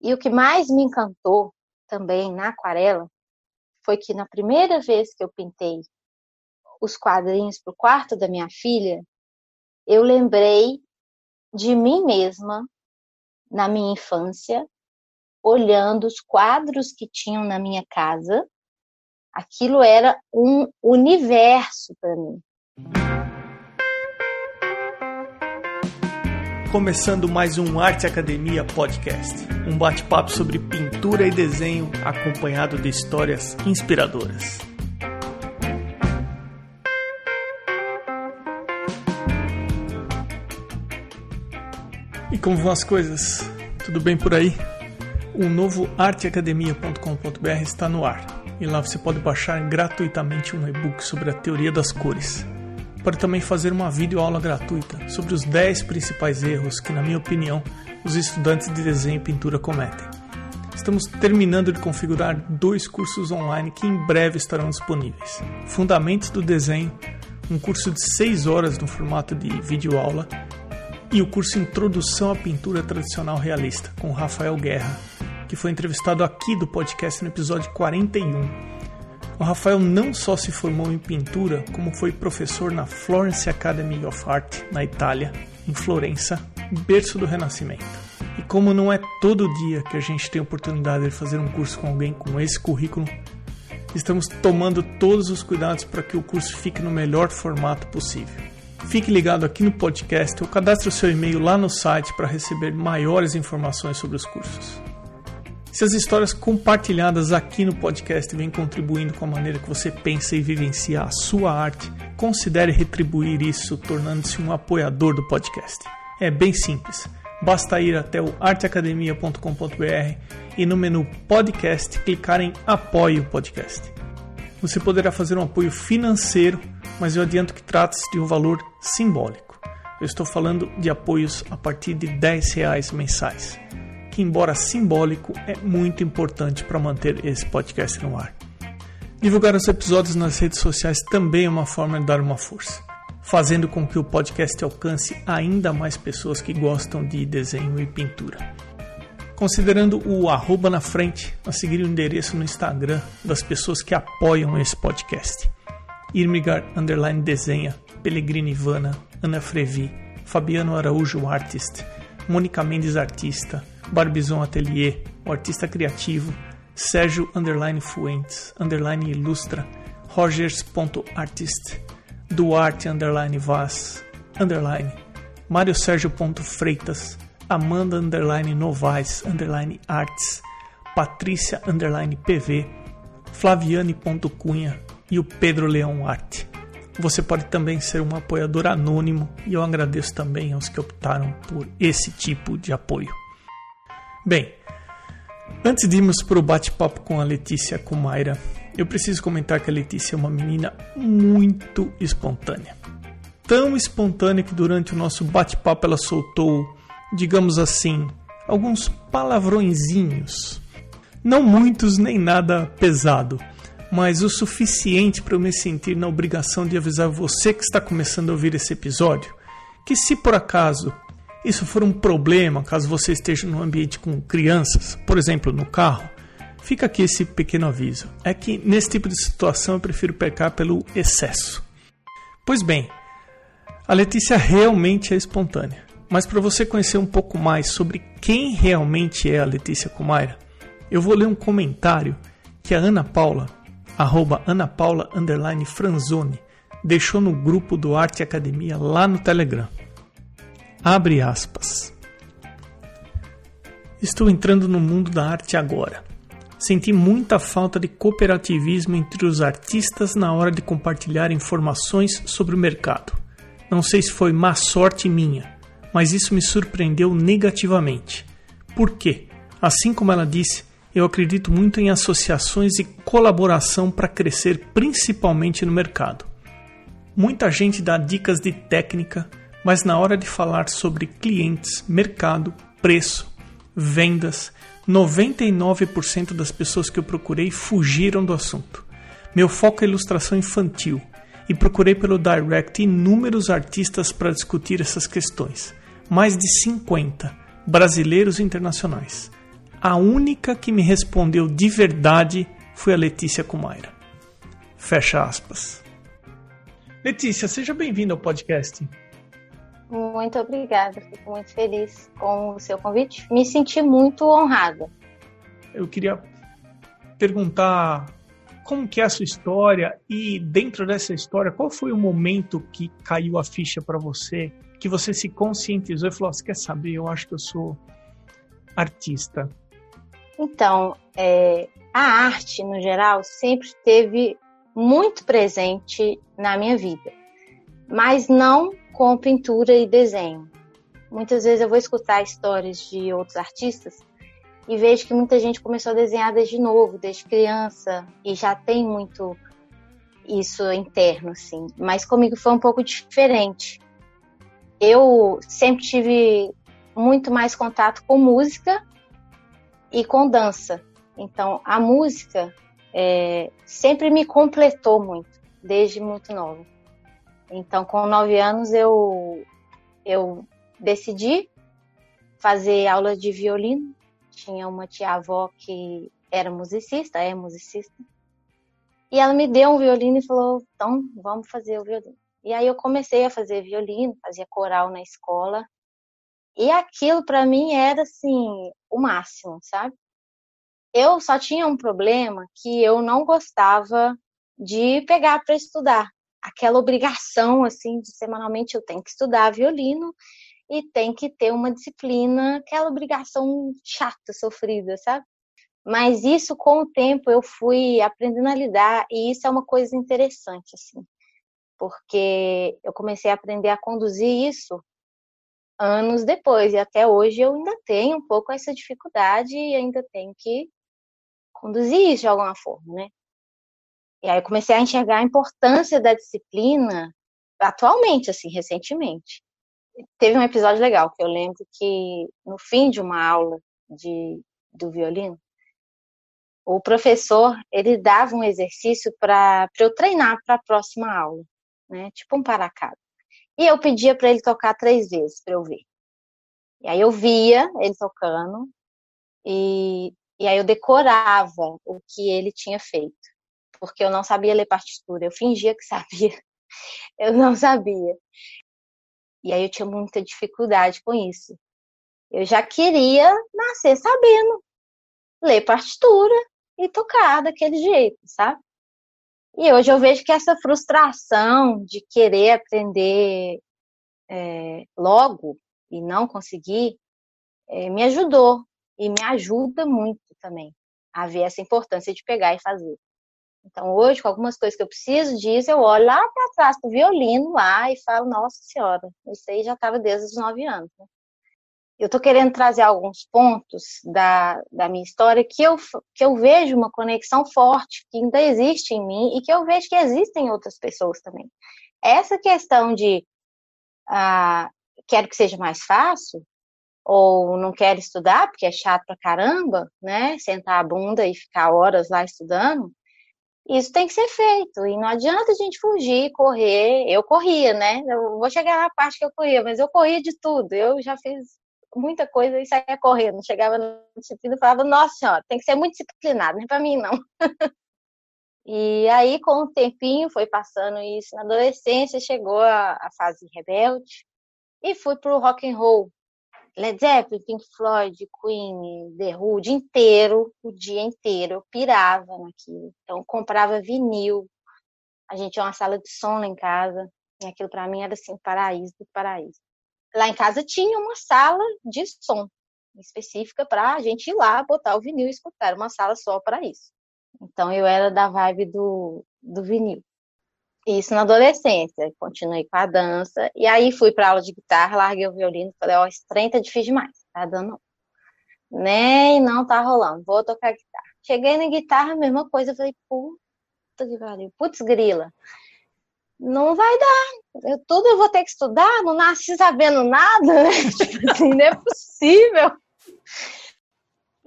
E o que mais me encantou também na aquarela foi que na primeira vez que eu pintei os quadrinhos para o quarto da minha filha, eu lembrei de mim mesma na minha infância, olhando os quadros que tinham na minha casa. Aquilo era um universo para mim. Começando mais um Arte Academia Podcast, um bate-papo sobre pintura e desenho acompanhado de histórias inspiradoras. E como vão as coisas? Tudo bem por aí? O novo arteacademia.com.br está no ar e lá você pode baixar gratuitamente um e-book sobre a teoria das cores pode também fazer uma videoaula gratuita sobre os 10 principais erros que, na minha opinião, os estudantes de desenho e pintura cometem. Estamos terminando de configurar dois cursos online que em breve estarão disponíveis. Fundamentos do Desenho, um curso de 6 horas no formato de videoaula, e o curso Introdução à Pintura Tradicional Realista, com Rafael Guerra, que foi entrevistado aqui do podcast no episódio 41 o Rafael não só se formou em pintura, como foi professor na Florence Academy of Art, na Itália, em Florença, berço do Renascimento. E como não é todo dia que a gente tem a oportunidade de fazer um curso com alguém com esse currículo, estamos tomando todos os cuidados para que o curso fique no melhor formato possível. Fique ligado aqui no podcast ou cadastre o seu e-mail lá no site para receber maiores informações sobre os cursos. Se as histórias compartilhadas aqui no podcast vêm contribuindo com a maneira que você pensa e vivencia a sua arte, considere retribuir isso tornando-se um apoiador do podcast. É bem simples. Basta ir até o arteacademia.com.br e no menu Podcast clicar em Apoie o Podcast. Você poderá fazer um apoio financeiro, mas eu adianto que trata-se de um valor simbólico. Eu estou falando de apoios a partir de 10 reais mensais que, embora simbólico, é muito importante para manter esse podcast no ar. Divulgar os episódios nas redes sociais também é uma forma de dar uma força, fazendo com que o podcast alcance ainda mais pessoas que gostam de desenho e pintura. Considerando o arroba na frente, a seguir o endereço no Instagram das pessoas que apoiam esse podcast. Irmigar Underline Desenha, Pellegrini Ivana, Ana Frevi, Fabiano Araújo Artist, Mônica Mendes Artista, Barbizon Atelier, o artista criativo, Sérgio Underline Fuentes, Underline Ilustra, Rogers.artist, Duarte Underline Vaz, Underline, Mário Sérgio Freitas, Amanda Underline Novaes, Underline Arts, Patrícia Underline PV, Flaviane Cunha e o Pedro Leão Arte. Você pode também ser um apoiador anônimo e eu agradeço também aos que optaram por esse tipo de apoio. Bem, antes de irmos para o bate-papo com a Letícia Kumaira, eu preciso comentar que a Letícia é uma menina muito espontânea. Tão espontânea que durante o nosso bate-papo ela soltou, digamos assim, alguns palavrõezinhos. Não muitos nem nada pesado, mas o suficiente para eu me sentir na obrigação de avisar você que está começando a ouvir esse episódio que se por acaso isso for um problema, caso você esteja num ambiente com crianças, por exemplo, no carro, fica aqui esse pequeno aviso. É que nesse tipo de situação eu prefiro pecar pelo excesso. Pois bem, a Letícia realmente é espontânea. Mas para você conhecer um pouco mais sobre quem realmente é a Letícia Kumaira, eu vou ler um comentário que a Ana Paula, arroba Ana Paula Franzoni, deixou no grupo do Arte Academia lá no Telegram. Abre aspas. Estou entrando no mundo da arte agora. Senti muita falta de cooperativismo entre os artistas na hora de compartilhar informações sobre o mercado. Não sei se foi má sorte minha, mas isso me surpreendeu negativamente. Por quê? Assim como ela disse, eu acredito muito em associações e colaboração para crescer principalmente no mercado. Muita gente dá dicas de técnica, mas na hora de falar sobre clientes, mercado, preço, vendas, 99% das pessoas que eu procurei fugiram do assunto. Meu foco é ilustração infantil e procurei pelo Direct inúmeros artistas para discutir essas questões, mais de 50, brasileiros e internacionais. a única que me respondeu de verdade foi a Letícia Kumaira. Fecha aspas. Letícia, seja bem-vinda ao podcast. Muito obrigada, fico muito feliz com o seu convite. Me senti muito honrada. Eu queria perguntar como que é a sua história e dentro dessa história, qual foi o momento que caiu a ficha para você, que você se conscientizou e falou, você quer saber, eu acho que eu sou artista. Então, é, a arte, no geral, sempre esteve muito presente na minha vida, mas não com pintura e desenho. Muitas vezes eu vou escutar histórias de outros artistas e vejo que muita gente começou a desenhar desde novo, desde criança, e já tem muito isso interno, assim. Mas comigo foi um pouco diferente. Eu sempre tive muito mais contato com música e com dança. Então, a música é, sempre me completou muito, desde muito nova. Então, com nove anos, eu, eu decidi fazer aula de violino. Tinha uma tia-avó que era musicista, é musicista. E ela me deu um violino e falou: então, vamos fazer o violino. E aí eu comecei a fazer violino, fazia coral na escola. E aquilo para mim era assim, o máximo, sabe? Eu só tinha um problema que eu não gostava de pegar para estudar aquela obrigação assim de semanalmente eu tenho que estudar violino e tem que ter uma disciplina, aquela obrigação chata, sofrida, sabe? Mas isso com o tempo eu fui aprendendo a lidar e isso é uma coisa interessante assim, porque eu comecei a aprender a conduzir isso anos depois e até hoje eu ainda tenho um pouco essa dificuldade e ainda tenho que conduzir isso de alguma forma, né? E aí eu comecei a enxergar a importância da disciplina atualmente, assim, recentemente. Teve um episódio legal que eu lembro que no fim de uma aula de, do violino, o professor ele dava um exercício para eu treinar para a próxima aula, né? Tipo um paracado. E eu pedia para ele tocar três vezes para eu ver. E aí eu via ele tocando e, e aí eu decorava o que ele tinha feito porque eu não sabia ler partitura. Eu fingia que sabia. Eu não sabia. E aí eu tinha muita dificuldade com isso. Eu já queria nascer sabendo ler partitura e tocar daquele jeito, sabe? E hoje eu vejo que essa frustração de querer aprender é, logo e não conseguir é, me ajudou e me ajuda muito também a ver essa importância de pegar e fazer. Então, hoje, com algumas coisas que eu preciso disso, eu olho lá para trás do violino lá e falo, nossa senhora, isso aí já estava desde os nove anos. Né? Eu estou querendo trazer alguns pontos da, da minha história que eu, que eu vejo uma conexão forte, que ainda existe em mim e que eu vejo que existem em outras pessoas também. Essa questão de ah, quero que seja mais fácil, ou não quero estudar porque é chato pra caramba, né? Sentar a bunda e ficar horas lá estudando, isso tem que ser feito. E não adianta a gente fugir, correr. Eu corria, né? Eu vou chegar na parte que eu corria, mas eu corria de tudo. Eu já fiz muita coisa e saía correndo. Chegava na disciplina e falava, nossa senhora, tem que ser muito disciplinado, não é pra mim, não. e aí, com o tempinho, foi passando isso. Na adolescência, chegou a, a fase rebelde e fui pro rock and roll. Led Zeppelin, Pink Floyd, Queen, The Who, o dia inteiro, o dia inteiro, eu pirava naquilo. Então, comprava vinil. A gente tinha uma sala de som lá em casa, e aquilo para mim era assim, paraíso do paraíso. Lá em casa tinha uma sala de som específica para a gente ir lá, botar o vinil e escutar, uma sala só para isso. Então, eu era da vibe do, do vinil. Isso na adolescência. Continuei com a dança. E aí fui para aula de guitarra, larguei o violino. Falei, ó, oh, esse trem tá difícil demais. Tá dando. Nem não tá rolando. Vou tocar guitarra. Cheguei na guitarra, mesma coisa. Falei, puta que pariu. Putz, grila. Não vai dar. Eu, tudo eu vou ter que estudar. Não nasci sabendo nada, né? Tipo assim, não é possível.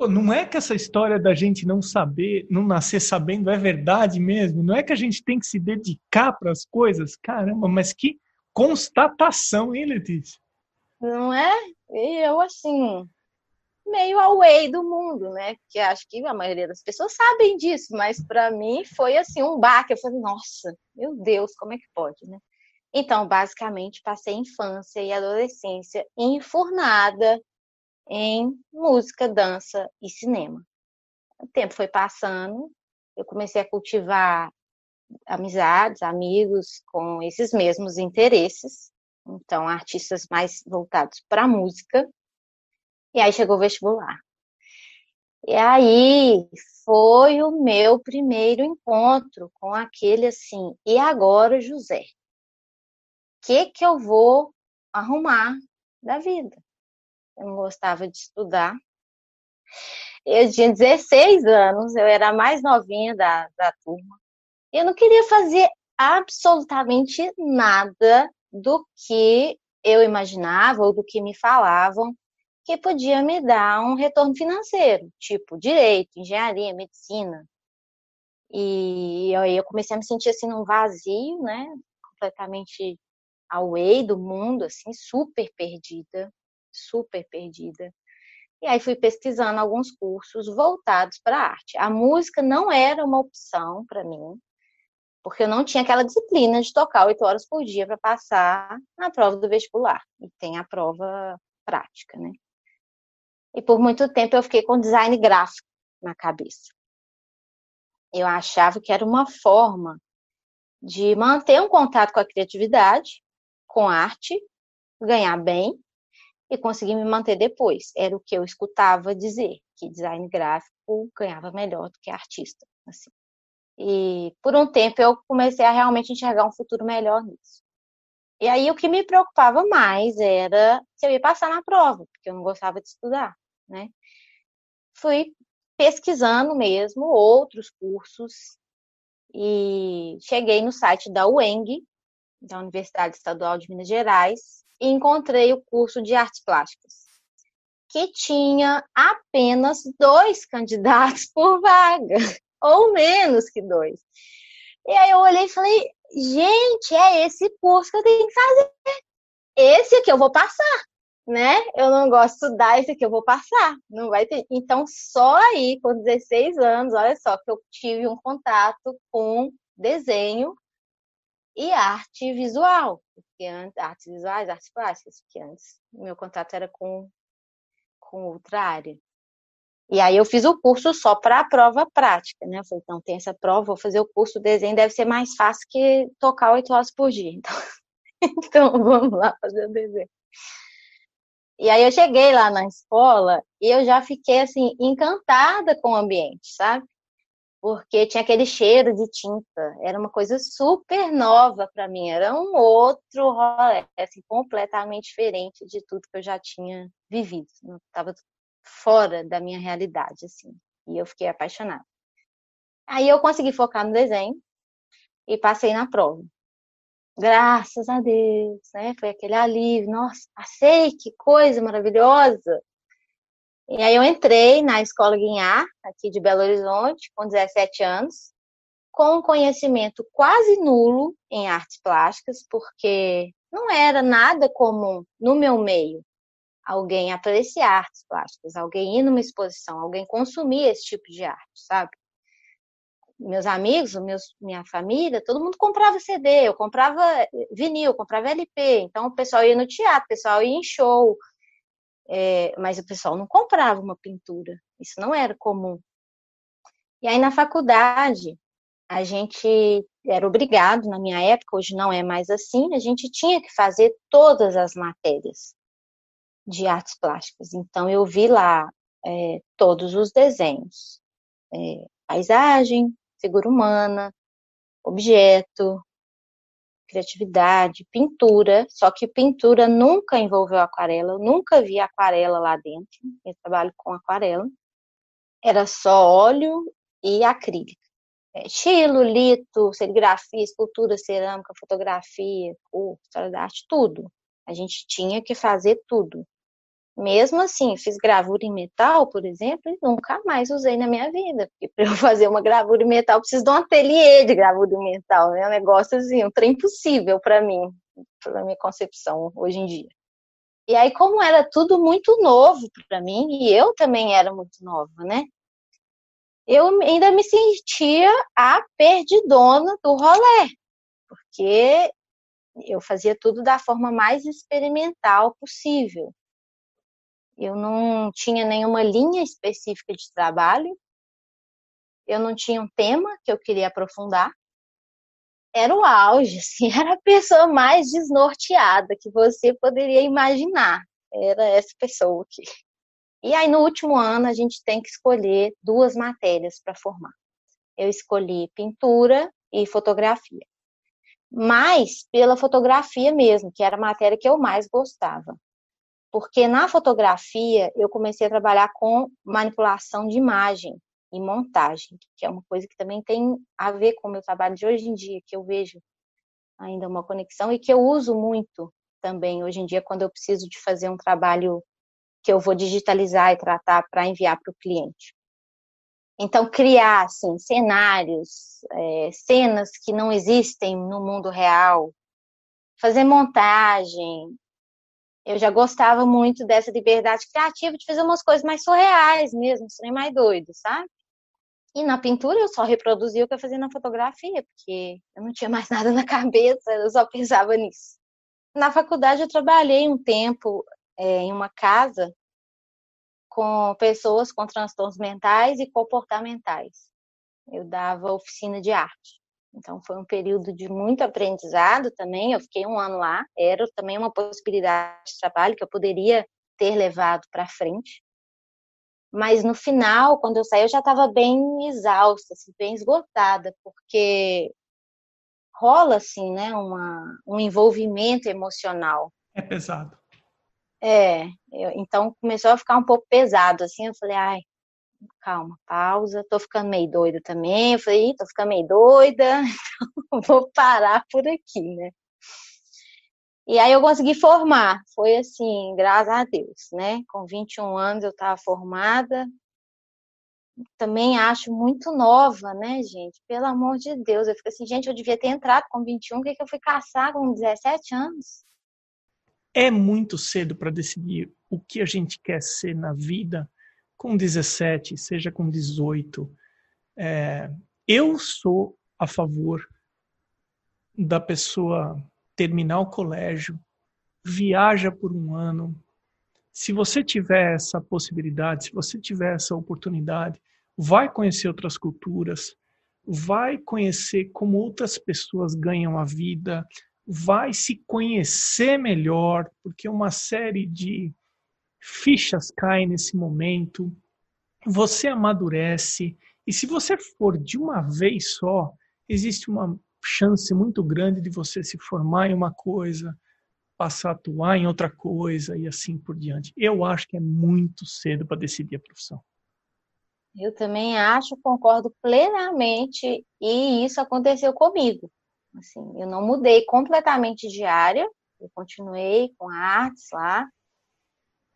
Pô, não é que essa história da gente não saber, não nascer sabendo é verdade mesmo? Não é que a gente tem que se dedicar para as coisas? Caramba, mas que constatação, hein, Letícia? Não é? E eu, assim, meio away do mundo, né? Que acho que a maioria das pessoas sabem disso, mas para mim foi assim um baque. Eu falei, nossa, meu Deus, como é que pode, né? Então, basicamente, passei infância e adolescência enfurnada em música, dança e cinema. O tempo foi passando, eu comecei a cultivar amizades, amigos com esses mesmos interesses, então artistas mais voltados para a música. E aí chegou o vestibular. E aí foi o meu primeiro encontro com aquele assim, e agora, José? O que que eu vou arrumar da vida? Eu não gostava de estudar. Eu tinha 16 anos, eu era a mais novinha da, da turma. Eu não queria fazer absolutamente nada do que eu imaginava ou do que me falavam que podia me dar um retorno financeiro, tipo direito, engenharia, medicina. E aí eu comecei a me sentir assim num vazio, né? Completamente away do mundo, assim, super perdida, super perdida. E aí fui pesquisando alguns cursos voltados para a arte. A música não era uma opção para mim, porque eu não tinha aquela disciplina de tocar oito horas por dia para passar na prova do vestibular. E tem a prova prática, né? E por muito tempo eu fiquei com design gráfico na cabeça. Eu achava que era uma forma de manter um contato com a criatividade, com arte, ganhar bem e conseguir me manter depois. Era o que eu escutava dizer, que design gráfico ganhava melhor do que artista. Assim. E por um tempo eu comecei a realmente enxergar um futuro melhor nisso. E aí o que me preocupava mais era se eu ia passar na prova, porque eu não gostava de estudar né? Fui pesquisando mesmo outros cursos e cheguei no site da UENG, da Universidade Estadual de Minas Gerais, e encontrei o curso de artes plásticas, que tinha apenas dois candidatos por vaga, ou menos que dois. E aí eu olhei e falei, gente, é esse curso que eu tenho que fazer. Esse aqui eu vou passar né? Eu não gosto de estudar, esse aqui eu vou passar. Não vai ter. Então, só aí, com 16 anos, olha só, que eu tive um contato com desenho e arte visual. Porque artes visuais, artes plásticas, porque antes meu contato era com, com outra área. E aí eu fiz o curso só para a prova prática, né? Eu falei, então tem essa prova, vou fazer o curso de desenho, deve ser mais fácil que tocar oito horas por dia. Então, então vamos lá fazer o desenho. E aí eu cheguei lá na escola e eu já fiquei assim encantada com o ambiente, sabe? Porque tinha aquele cheiro de tinta, era uma coisa super nova para mim, era um outro rolê, assim, completamente diferente de tudo que eu já tinha vivido, estava fora da minha realidade, assim, e eu fiquei apaixonada. Aí eu consegui focar no desenho e passei na prova graças a Deus, né? Foi aquele alívio, nossa, passei, que coisa maravilhosa. E aí eu entrei na Escola Guinhar, aqui de Belo Horizonte, com 17 anos, com um conhecimento quase nulo em artes plásticas, porque não era nada comum no meu meio alguém apreciar artes plásticas, alguém ir numa exposição, alguém consumir esse tipo de arte, sabe? meus amigos, meus, minha família, todo mundo comprava CD, eu comprava vinil, comprava LP, então o pessoal ia no teatro, o pessoal ia em show, é, mas o pessoal não comprava uma pintura, isso não era comum. E aí na faculdade, a gente era obrigado, na minha época, hoje não é mais assim, a gente tinha que fazer todas as matérias de artes plásticas. Então eu vi lá é, todos os desenhos, é, paisagem, figura humana, objeto, criatividade, pintura, só que pintura nunca envolveu aquarela, eu nunca vi aquarela lá dentro, eu trabalho com aquarela, era só óleo e acrílica. É, estilo, lito, serigrafia, escultura, cerâmica, fotografia, cor, história da arte, tudo. A gente tinha que fazer tudo. Mesmo assim, fiz gravura em metal, por exemplo, e nunca mais usei na minha vida. Porque para eu fazer uma gravura em metal, eu preciso de um ateliê de gravura em metal. É um negócio assim, um trem impossível para mim, para minha concepção hoje em dia. E aí, como era tudo muito novo para mim, e eu também era muito nova, né? Eu ainda me sentia a perdidona do rolê, porque eu fazia tudo da forma mais experimental possível. Eu não tinha nenhuma linha específica de trabalho, eu não tinha um tema que eu queria aprofundar. Era o auge, assim, era a pessoa mais desnorteada que você poderia imaginar. Era essa pessoa aqui. E aí, no último ano, a gente tem que escolher duas matérias para formar. Eu escolhi pintura e fotografia. Mas pela fotografia mesmo, que era a matéria que eu mais gostava. Porque na fotografia eu comecei a trabalhar com manipulação de imagem e montagem, que é uma coisa que também tem a ver com o meu trabalho de hoje em dia, que eu vejo ainda uma conexão e que eu uso muito também hoje em dia quando eu preciso de fazer um trabalho que eu vou digitalizar e tratar para enviar para o cliente. Então, criar assim, cenários, é, cenas que não existem no mundo real, fazer montagem. Eu já gostava muito dessa liberdade criativa de fazer umas coisas mais surreais mesmo, sem mais doido, sabe? E na pintura eu só reproduzia o que eu fazia na fotografia, porque eu não tinha mais nada na cabeça, eu só pensava nisso. Na faculdade eu trabalhei um tempo é, em uma casa com pessoas com transtornos mentais e comportamentais. Eu dava oficina de arte. Então foi um período de muito aprendizado também. Eu fiquei um ano lá. Era também uma possibilidade de trabalho que eu poderia ter levado para frente. Mas no final, quando eu saí, eu já estava bem exausta, assim, bem esgotada, porque rola assim, né, uma, um envolvimento emocional. É pesado. É, eu, então começou a ficar um pouco pesado, assim, eu falei, ai, calma, pausa, tô ficando meio doida também, eu falei, tô ficando meio doida, então vou parar por aqui, né. E aí eu consegui formar, foi assim, graças a Deus, né? Com 21 anos eu estava formada. Também acho muito nova, né, gente? Pelo amor de Deus. Eu fico assim, gente, eu devia ter entrado com 21, por que, que eu fui caçar com 17 anos? É muito cedo para decidir o que a gente quer ser na vida com 17, seja com 18. É, eu sou a favor da pessoa terminar o colégio, viaja por um ano. Se você tiver essa possibilidade, se você tiver essa oportunidade, vai conhecer outras culturas, vai conhecer como outras pessoas ganham a vida, vai se conhecer melhor, porque uma série de fichas cai nesse momento, você amadurece, e se você for de uma vez só, existe uma chance muito grande de você se formar em uma coisa, passar a atuar em outra coisa e assim por diante. Eu acho que é muito cedo para decidir a profissão. Eu também acho, concordo plenamente, e isso aconteceu comigo. Assim, eu não mudei completamente de área, eu continuei com artes lá,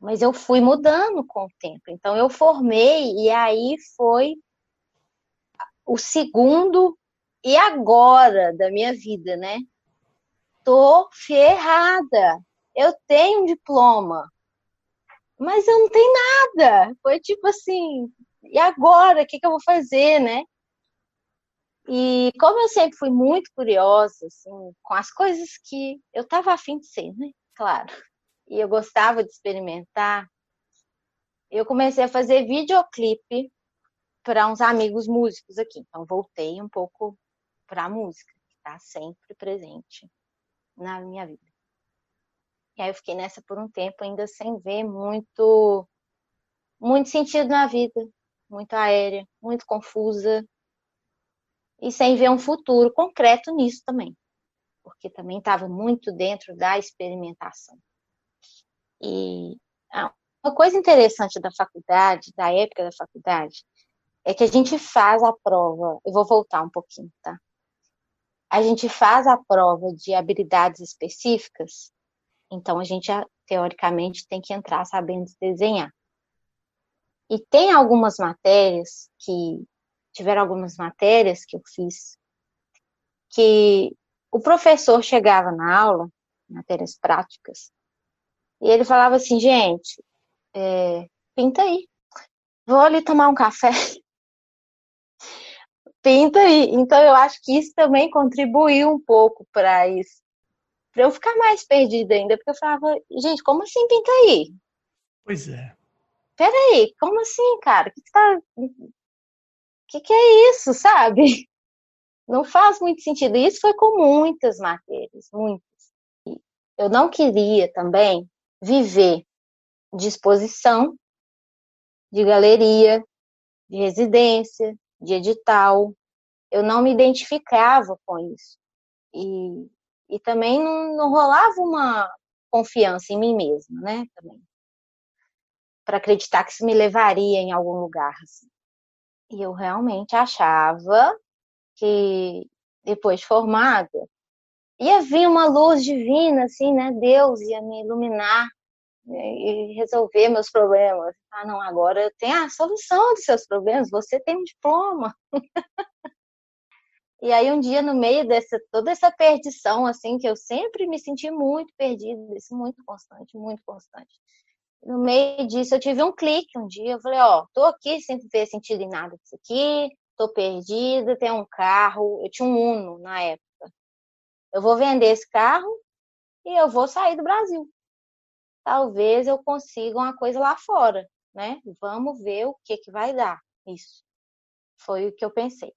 mas eu fui mudando com o tempo. Então eu formei e aí foi o segundo e agora da minha vida, né? Tô ferrada. Eu tenho um diploma, mas eu não tenho nada. Foi tipo assim, e agora? O que, que eu vou fazer, né? E como eu sempre fui muito curiosa, assim, com as coisas que eu tava afim de ser, né? Claro. E eu gostava de experimentar, eu comecei a fazer videoclipe para uns amigos músicos aqui. Então voltei um pouco para a música, que está sempre presente na minha vida. E aí eu fiquei nessa por um tempo, ainda sem ver muito, muito sentido na vida, muito aérea, muito confusa, e sem ver um futuro concreto nisso também, porque também estava muito dentro da experimentação. E uma coisa interessante da faculdade, da época da faculdade, é que a gente faz a prova. Eu vou voltar um pouquinho, tá? a gente faz a prova de habilidades específicas, então a gente teoricamente tem que entrar sabendo desenhar. E tem algumas matérias que tiveram algumas matérias que eu fiz que o professor chegava na aula, matérias práticas, E ele falava assim, gente, é, pinta aí. Vou ali tomar um café. pinta aí. Então eu acho que isso também contribuiu um pouco para isso. Para eu ficar mais perdida ainda, porque eu falava, gente, como assim pinta aí? Pois é. Peraí, como assim, cara? O que, que tá. O que, que é isso, sabe? Não faz muito sentido. Isso foi com muitas matérias, muitas. Eu não queria também viver de exposição, de galeria, de residência, de edital. Eu não me identificava com isso. E, e também não, não rolava uma confiança em mim mesma, né? Também. Para acreditar que isso me levaria em algum lugar. Assim. E eu realmente achava que depois de formada ia vir uma luz divina, assim, né? Deus ia me iluminar? E resolver meus problemas. Ah, não, agora tenho a solução dos seus problemas, você tem um diploma. e aí um dia no meio dessa toda essa perdição assim, que eu sempre me senti muito perdida, muito constante, muito constante. No meio disso eu tive um clique um dia, eu falei, ó, tô aqui sem ver sentido em nada disso aqui, tô perdida, tem um carro, eu tinha um Uno na época. Eu vou vender esse carro e eu vou sair do Brasil. Talvez eu consiga uma coisa lá fora, né? Vamos ver o que que vai dar isso. Foi o que eu pensei.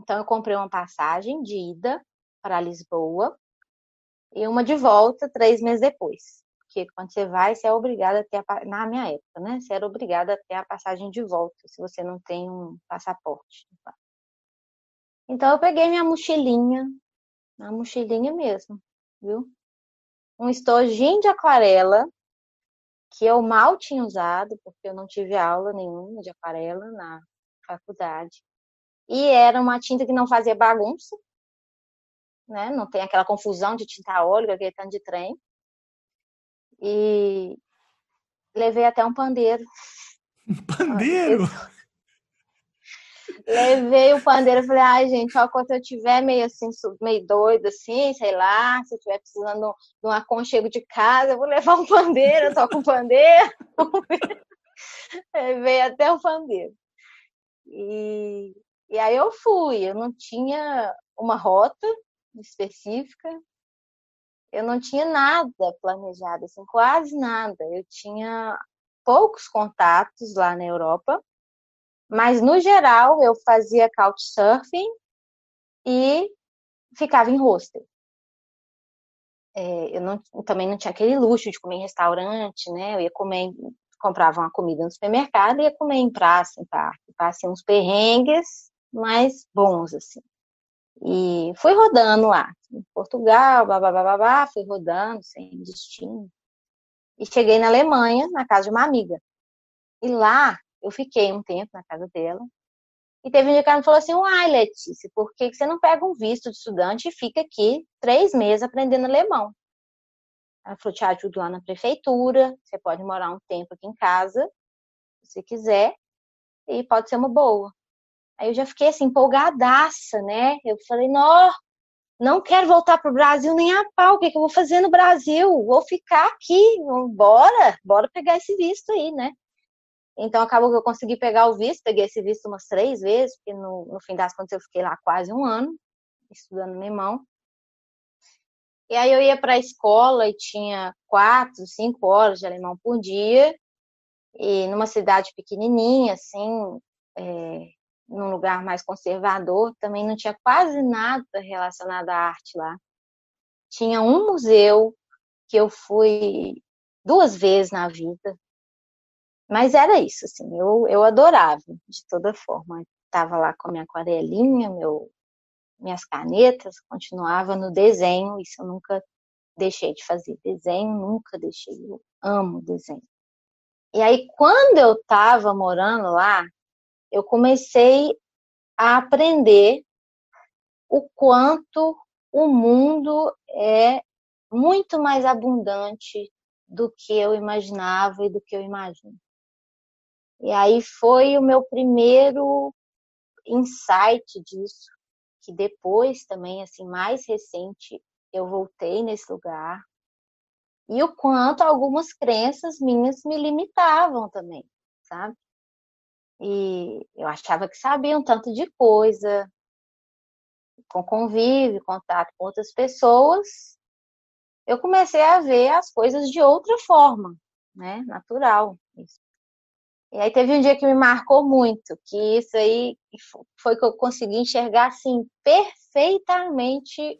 Então eu comprei uma passagem de ida para Lisboa e uma de volta três meses depois. Porque quando você vai, você é obrigada a ter, a, na minha época, né? Você era obrigada a ter a passagem de volta, se você não tem um passaporte. Então eu peguei minha mochilinha, a mochilinha mesmo, viu? Um estojinho de aquarela, que eu mal tinha usado, porque eu não tive aula nenhuma de aquarela na faculdade. E era uma tinta que não fazia bagunça, né? Não tem aquela confusão de tinta óleo, aquele tanto de trem. E levei até um pandeiro. Um pandeiro? Levei o pandeiro e falei, ai, gente, ó, quando eu tiver meio assim, meio doido, assim, sei lá, se eu estiver precisando de um aconchego de casa, eu vou levar um pandeiro, eu toco um pandeiro. Levei até o pandeiro. E, e aí eu fui, eu não tinha uma rota específica, eu não tinha nada planejado, assim, quase nada. Eu tinha poucos contatos lá na Europa, mas no geral eu fazia couchsurfing e ficava em hostel. É, eu não, também não tinha aquele luxo de comer em restaurante, né? Eu ia comer, comprava uma comida no supermercado e ia comer em praça, em parque. Passei uns perrengues, mas bons, assim. E fui rodando lá, em Portugal, babá, fui rodando sem destino. E cheguei na Alemanha, na casa de uma amiga. E lá eu fiquei um tempo na casa dela. E teve um dia que ela me falou assim: Uai, Letícia, por que você não pega um visto de estudante e fica aqui três meses aprendendo alemão? Ela falou: Te ajudo lá na prefeitura, você pode morar um tempo aqui em casa, se quiser, e pode ser uma boa. Aí eu já fiquei assim, empolgadaça, né? Eu falei: Não, não quero voltar para o Brasil nem a pau, o que, que eu vou fazer no Brasil? Vou ficar aqui, bora, bora pegar esse visto aí, né? Então acabou que eu consegui pegar o visto, peguei esse visto umas três vezes, porque no, no fim das contas eu fiquei lá quase um ano, estudando alemão. E aí eu ia para a escola e tinha quatro, cinco horas de alemão por dia, e numa cidade pequenininha, assim, é, num lugar mais conservador, também não tinha quase nada relacionado à arte lá. Tinha um museu que eu fui duas vezes na vida, mas era isso, assim, eu, eu adorava, de toda forma. Estava lá com a minha aquarelinha, meu, minhas canetas, continuava no desenho, isso eu nunca deixei de fazer. Desenho, nunca deixei, eu amo desenho. E aí, quando eu estava morando lá, eu comecei a aprender o quanto o mundo é muito mais abundante do que eu imaginava e do que eu imagino. E aí foi o meu primeiro insight disso, que depois também, assim, mais recente, eu voltei nesse lugar E o quanto algumas crenças minhas me limitavam também, sabe? E eu achava que sabia um tanto de coisa, com convívio, contato com outras pessoas, eu comecei a ver as coisas de outra forma, né? Natural. Isso. E aí teve um dia que me marcou muito, que isso aí foi que eu consegui enxergar assim perfeitamente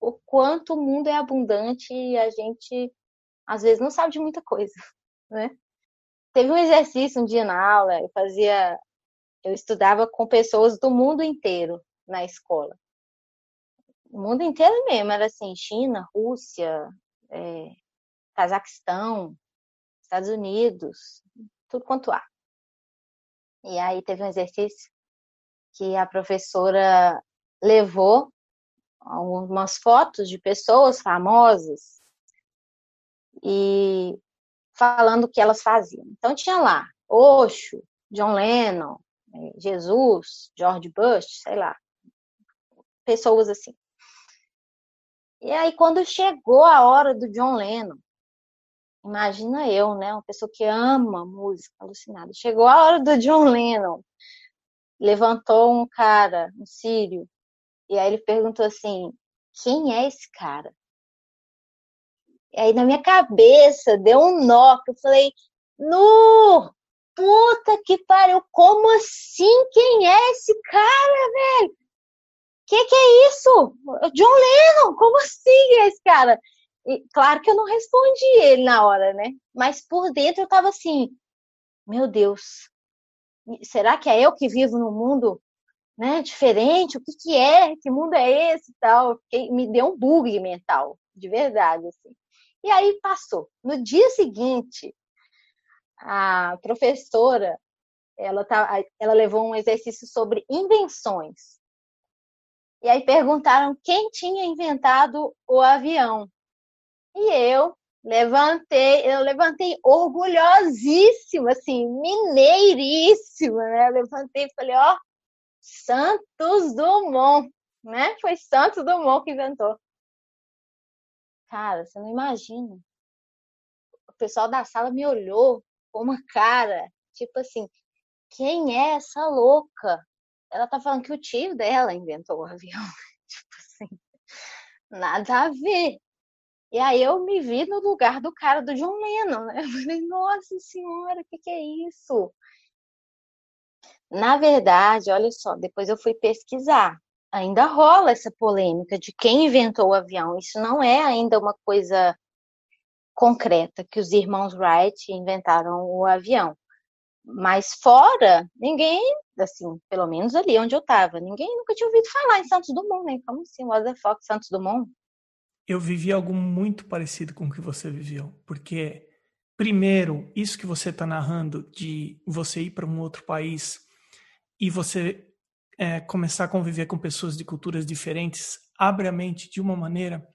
o quanto o mundo é abundante e a gente às vezes não sabe de muita coisa, né? Teve um exercício um dia na aula, eu fazia eu estudava com pessoas do mundo inteiro na escola. O mundo inteiro mesmo, era assim, China, Rússia, é, Cazaquistão, Estados Unidos, tudo quanto há. E aí teve um exercício que a professora levou algumas fotos de pessoas famosas e falando o que elas faziam. Então tinha lá Osho, John Lennon, é, Jesus, George Bush, sei lá, pessoas assim. E aí quando chegou a hora do John Lennon, imagina eu, né, uma pessoa que ama música alucinada, chegou a hora do John Lennon, levantou um cara, um sírio, e aí ele perguntou assim: quem é esse cara? E aí na minha cabeça deu um nó, que eu falei: no! Puta que pariu, como assim? Quem é esse cara, velho? Que que é isso? John Lennon, como assim é esse cara? E, claro que eu não respondi ele na hora, né? Mas por dentro eu tava assim, meu Deus, será que é eu que vivo no mundo né, diferente, o que, que é, que mundo é esse tal. Fiquei, me deu um bug mental, de verdade. Assim. E aí passou. No dia seguinte, a professora ela, tá, ela levou um exercício sobre invenções. E aí perguntaram quem tinha inventado o avião. E eu levantei, eu levantei orgulhosíssima, assim, mineiríssima, né? Eu levantei e falei, ó, Santos Dumont, né? Foi Santos Dumont que inventou. Cara, você não imagina. O pessoal da sala me olhou com uma cara, tipo assim, quem é essa louca? Ela tá falando que o tio dela inventou o avião. tipo assim, nada a ver. E aí eu me vi no lugar do cara do John Lennon, né? Eu falei, nossa senhora, o que, que é isso? Na verdade, olha só, depois eu fui pesquisar. Ainda rola essa polêmica de quem inventou o avião. Isso não é ainda uma coisa concreta que os irmãos Wright inventaram o avião. Mas fora, ninguém, assim, pelo menos ali onde eu estava, ninguém nunca tinha ouvido falar em Santos Dumont, né? Como assim, what the fuck, Santos Dumont? Eu vivi algo muito parecido com o que você viveu, porque primeiro, isso que você está narrando de você ir para um outro país e você é, começar a conviver com pessoas de culturas diferentes abre a mente de uma maneira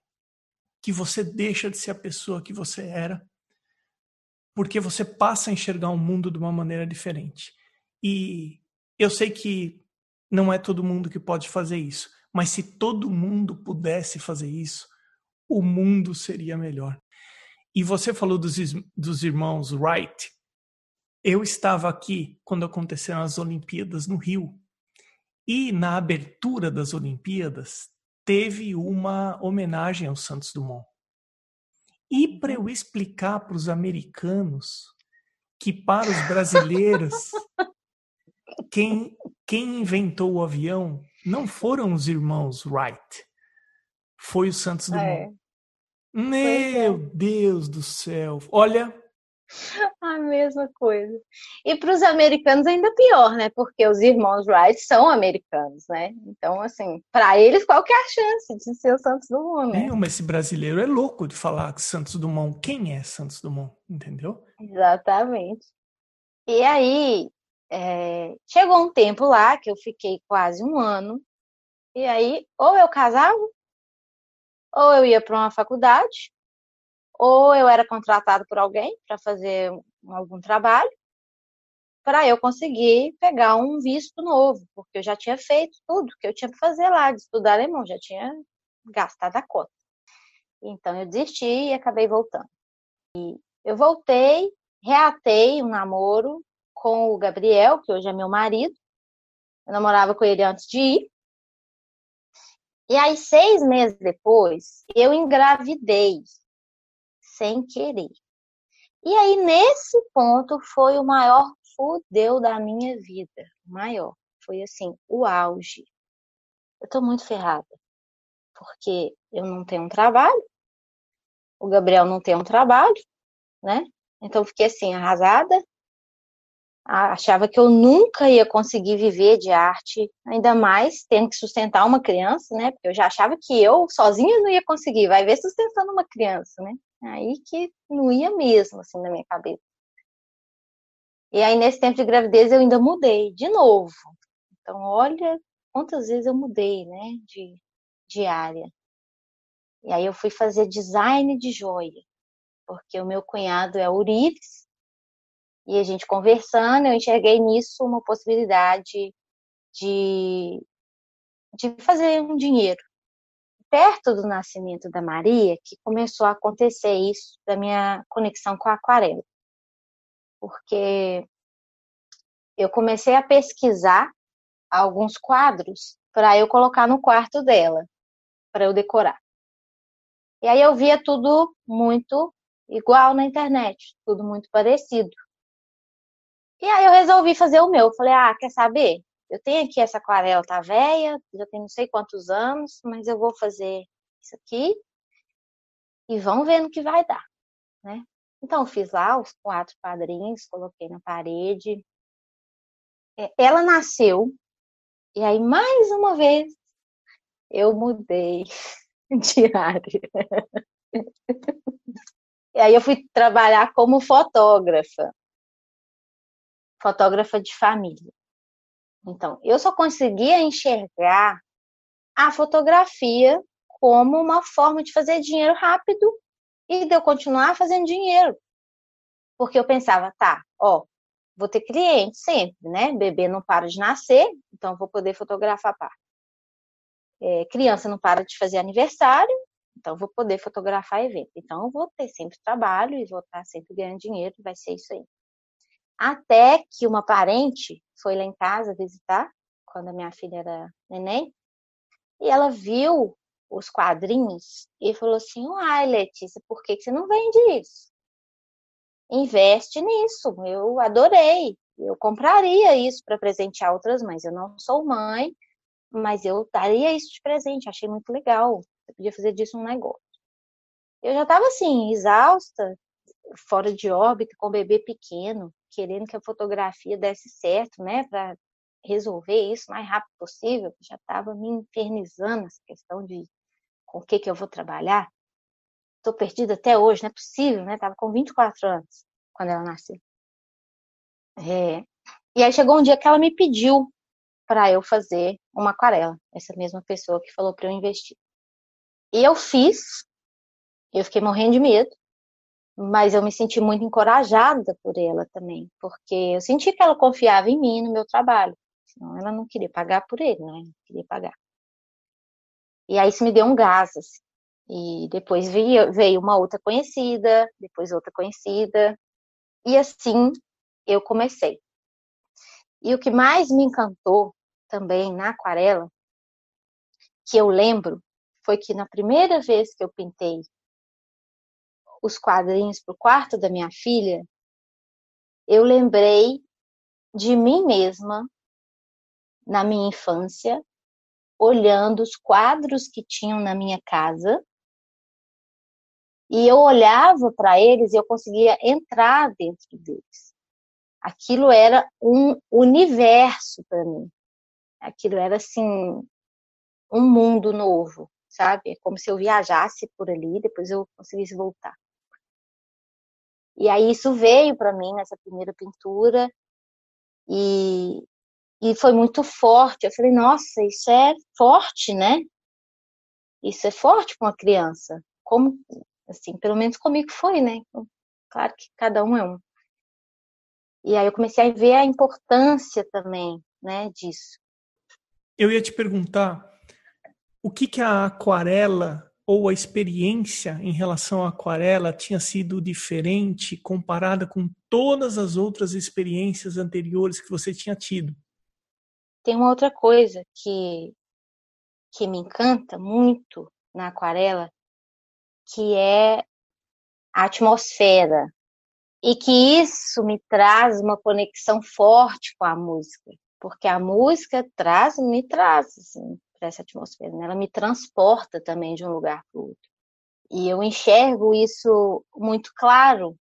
que você deixa de ser a pessoa que você era, porque você passa a enxergar o mundo de uma maneira diferente. E eu sei que não é todo mundo que pode fazer isso, mas se todo mundo pudesse fazer isso, o mundo seria melhor. E você falou dos, dos irmãos Wright, eu estava aqui quando aconteceram as Olimpíadas no Rio. E na abertura das Olimpíadas teve uma homenagem ao Santos Dumont. E para eu explicar para os americanos que para os brasileiros quem, quem inventou o avião não foram os irmãos Wright, foi o Santos Dumont. É. Meu é. Deus do céu! Olha, A mesma coisa. E para os americanos ainda pior, né? Porque os irmãos Wright são americanos, né? Então, assim, para eles, qual que é a chance de ser o Santos Dumont, né? É, mas esse brasileiro é louco de falar que Santos Dumont. Quem é Santos Dumont? Entendeu? Exatamente. E aí, é, chegou um tempo lá que eu fiquei quase um ano. E aí, ou eu casava, ou eu ia para uma faculdade, ou eu era contratado por alguém para fazer algum trabalho, para eu conseguir pegar um visto novo, porque eu já tinha feito tudo que eu tinha que fazer lá, de estudar alemão, já tinha gastado a cota. Então eu desisti e acabei voltando. E eu voltei, reatei um namoro com o Gabriel, que hoje é meu marido. Eu namorava com ele antes de ir. E aí, seis meses depois, eu engravidei, sem querer. E aí, nesse ponto, foi o maior fudeu da minha vida. Maior. Foi assim, o auge. Eu tô muito ferrada. Porque eu não tenho um trabalho. O Gabriel não tem um trabalho, né? Então, fiquei assim, arrasada achava que eu nunca ia conseguir viver de arte, ainda mais tendo que sustentar uma criança, né? Porque eu já achava que eu sozinha não ia conseguir, vai ver sustentando uma criança, né? Aí que não ia mesmo, assim, na minha cabeça. E aí, nesse tempo de gravidez, eu ainda mudei de novo. Então, olha quantas vezes eu mudei, né, de, de área. E aí, eu fui fazer design de joia, porque o meu cunhado é Urives, e a gente conversando, eu enxerguei nisso uma possibilidade de, de fazer um dinheiro. Perto do nascimento da Maria, que começou a acontecer isso da minha conexão com a aquarela. Porque eu comecei a pesquisar alguns quadros para eu colocar no quarto dela, para eu decorar. E aí eu via tudo muito igual na internet, tudo muito parecido. E aí eu resolvi fazer o meu. Falei, ah, quer saber? Eu tenho aqui essa aquarela, tá velha, já tem não sei quantos anos, mas eu vou fazer isso aqui e vamos ver no que vai dar, né? Então, fiz lá os quatro padrinhos, coloquei na parede. É, ela nasceu, e aí, mais uma vez, eu mudei de área. E aí eu fui trabalhar como fotógrafa fotógrafa de família. Então, eu só conseguia enxergar a fotografia como uma forma de fazer dinheiro rápido e de eu continuar fazendo dinheiro. Porque eu pensava, tá, ó, vou ter cliente sempre, né? Bebê não para de nascer, então vou poder fotografar par. É, criança não para de fazer aniversário, então vou poder fotografar evento. Então eu vou ter sempre trabalho e vou estar sempre ganhando dinheiro, vai ser isso aí. Até que uma parente foi lá em casa visitar, quando a minha filha era neném, e ela viu os quadrinhos e falou assim: Uai, Letícia, por que, você não vende isso? Investe nisso, eu adorei. Eu compraria isso para presentear outras mães. Eu não sou mãe, mas eu daria isso de presente, achei muito legal. Você podia fazer disso um negócio. Eu já estava assim, exausta, fora de órbita, com o bebê pequeno querendo que a fotografia desse certo, né, para resolver isso o mais rápido possível, já estava me infernizando essa questão de com o que que eu vou trabalhar. Estou perdida até hoje, não é possível, né? Tava com 24 anos quando ela nasceu. É... E aí chegou um dia que ela me pediu para eu fazer uma aquarela, essa mesma pessoa que falou para eu investir. E eu fiz, eu fiquei morrendo de medo, mas eu me senti muito encorajada por ela também, porque eu senti que ela confiava em mim, no meu trabalho. Senão ela não queria pagar por ele, né? Não queria pagar. E aí isso me deu um gás, assim. E depois veio, veio uma outra conhecida, depois outra conhecida. E assim eu comecei. E o que mais me encantou também na aquarela, que eu lembro, foi que na primeira vez que eu pintei os quadrinhos para o quarto da minha filha, eu lembrei de mim mesma na minha infância, olhando os quadros que tinham na minha casa. E eu olhava para eles e eu conseguia entrar dentro deles. Aquilo era um universo para mim. Aquilo era assim um mundo novo, sabe? É como se eu viajasse por ali, depois eu conseguisse voltar. E aí isso veio para mim nessa primeira pintura e, e foi muito forte. Eu falei, nossa, isso é forte, né? Isso é forte para uma criança. Como, assim, pelo menos comigo foi, né? Claro que cada um é um. E aí eu comecei a ver a importância também, né, disso. Eu ia te perguntar o que que a aquarela ou a experiência em relação à aquarela tinha sido diferente comparada com todas as outras experiências anteriores que você tinha tido? Tem uma outra coisa que, que me encanta muito na aquarela, que é a atmosfera. E que isso me traz uma conexão forte com a música, porque a música traz, me traz assim, para essa atmosfera, né? ela me transporta também de um lugar para o outro. E eu enxergo isso muito claro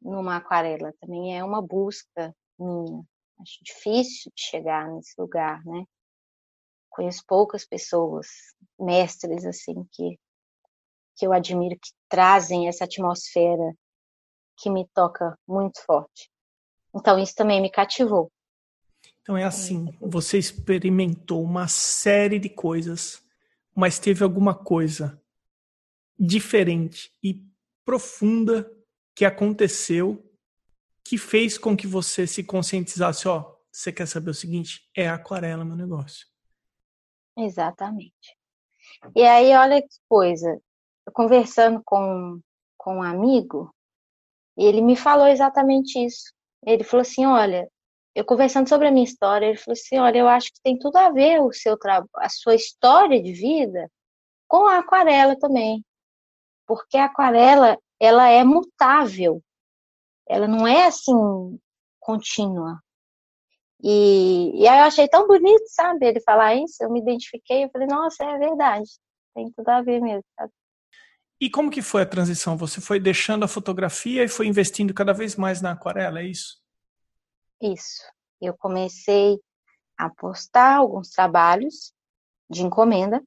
numa aquarela, também é uma busca minha. Acho difícil de chegar nesse lugar, né? Conheço poucas pessoas, mestres assim que que eu admiro que trazem essa atmosfera que me toca muito forte. Então isso também me cativou. Então é assim, você experimentou uma série de coisas, mas teve alguma coisa diferente e profunda que aconteceu que fez com que você se conscientizasse, ó, você quer saber o seguinte, é aquarela meu negócio. Exatamente. E aí, olha que coisa, conversando com, com um amigo, ele me falou exatamente isso. Ele falou assim: olha, eu conversando sobre a minha história, ele falou assim: olha, eu acho que tem tudo a ver o seu a sua história de vida com a aquarela também. Porque a aquarela, ela é mutável. Ela não é assim contínua. E, e aí eu achei tão bonito, sabe, ele falar isso, eu me identifiquei, eu falei, nossa, é verdade, tem tudo a ver mesmo, sabe? E como que foi a transição? Você foi deixando a fotografia e foi investindo cada vez mais na aquarela, é isso? Isso. Eu comecei a postar alguns trabalhos de encomenda.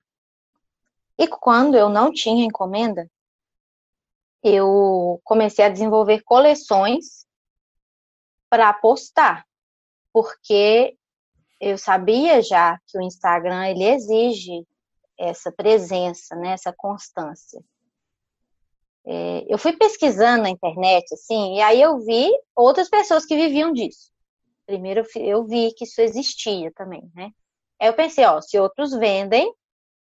E quando eu não tinha encomenda, eu comecei a desenvolver coleções para postar, porque eu sabia já que o Instagram ele exige essa presença, né, essa constância. É, eu fui pesquisando na internet, assim, e aí eu vi outras pessoas que viviam disso. Primeiro eu vi que isso existia também, né? Aí eu pensei, ó, se outros vendem,